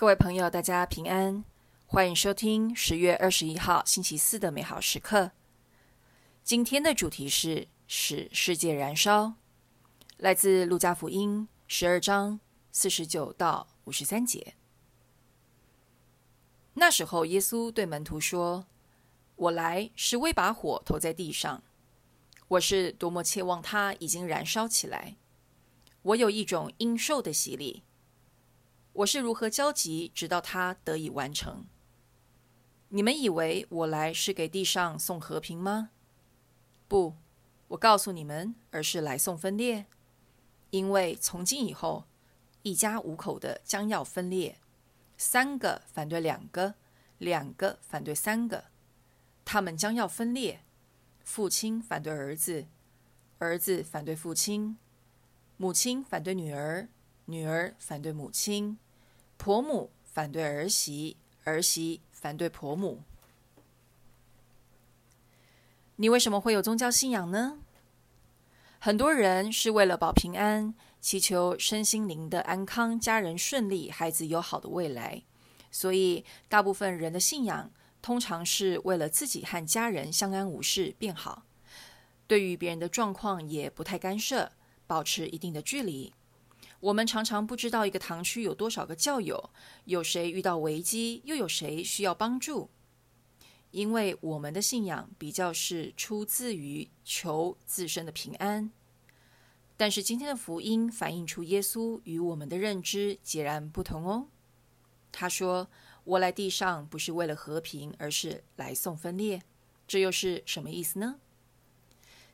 各位朋友，大家平安，欢迎收听十月二十一号星期四的美好时刻。今天的主题是使世界燃烧，来自路加福音十二章四十九到五十三节。那时候，耶稣对门徒说：“我来是为把火投在地上，我是多么切望它已经燃烧起来。我有一种应受的洗礼。”我是如何焦急，直到它得以完成？你们以为我来是给地上送和平吗？不，我告诉你们，而是来送分裂。因为从今以后，一家五口的将要分裂，三个反对两个，两个反对三个，他们将要分裂。父亲反对儿子，儿子反对父亲，母亲反对女儿。女儿反对母亲，婆母反对儿媳，儿媳反对婆母。你为什么会有宗教信仰呢？很多人是为了保平安，祈求身心灵的安康、家人顺利、孩子有好的未来。所以，大部分人的信仰通常是为了自己和家人相安无事、变好。对于别人的状况也不太干涉，保持一定的距离。我们常常不知道一个堂区有多少个教友，有谁遇到危机，又有谁需要帮助。因为我们的信仰比较是出自于求自身的平安。但是今天的福音反映出耶稣与我们的认知截然不同哦。他说：“我来地上不是为了和平，而是来送分裂。”这又是什么意思呢？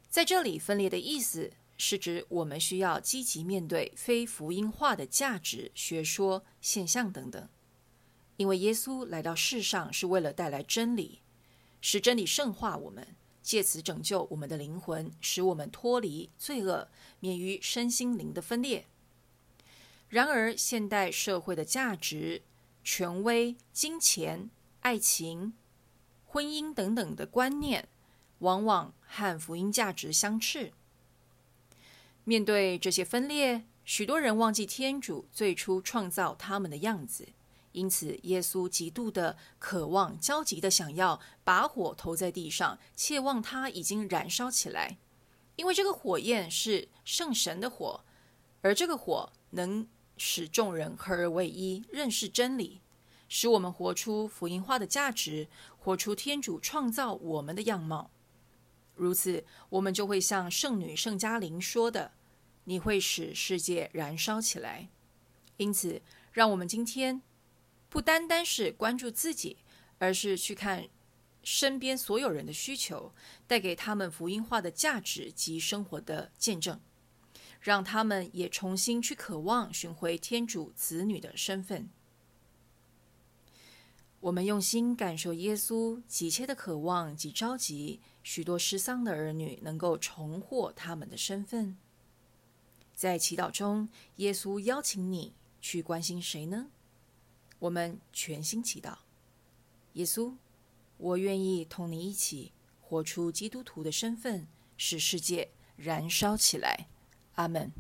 在这里，分裂的意思。是指我们需要积极面对非福音化的价值、学说、现象等等，因为耶稣来到世上是为了带来真理，使真理圣化我们，借此拯救我们的灵魂，使我们脱离罪恶，免于身心灵的分裂。然而，现代社会的价值、权威、金钱、爱情、婚姻等等的观念，往往和福音价值相斥。面对这些分裂，许多人忘记天主最初创造他们的样子，因此耶稣极度的渴望、焦急的想要把火投在地上，切望它已经燃烧起来，因为这个火焰是圣神的火，而这个火能使众人合而为一，认识真理，使我们活出福音化的价值，活出天主创造我们的样貌。如此，我们就会像圣女圣嘉玲说的：“你会使世界燃烧起来。”因此，让我们今天不单单是关注自己，而是去看身边所有人的需求，带给他们福音化的价值及生活的见证，让他们也重新去渴望寻回天主子女的身份。我们用心感受耶稣急切的渴望及着急，许多失丧的儿女能够重获他们的身份。在祈祷中，耶稣邀请你去关心谁呢？我们全心祈祷，耶稣，我愿意同你一起活出基督徒的身份，使世界燃烧起来。阿门。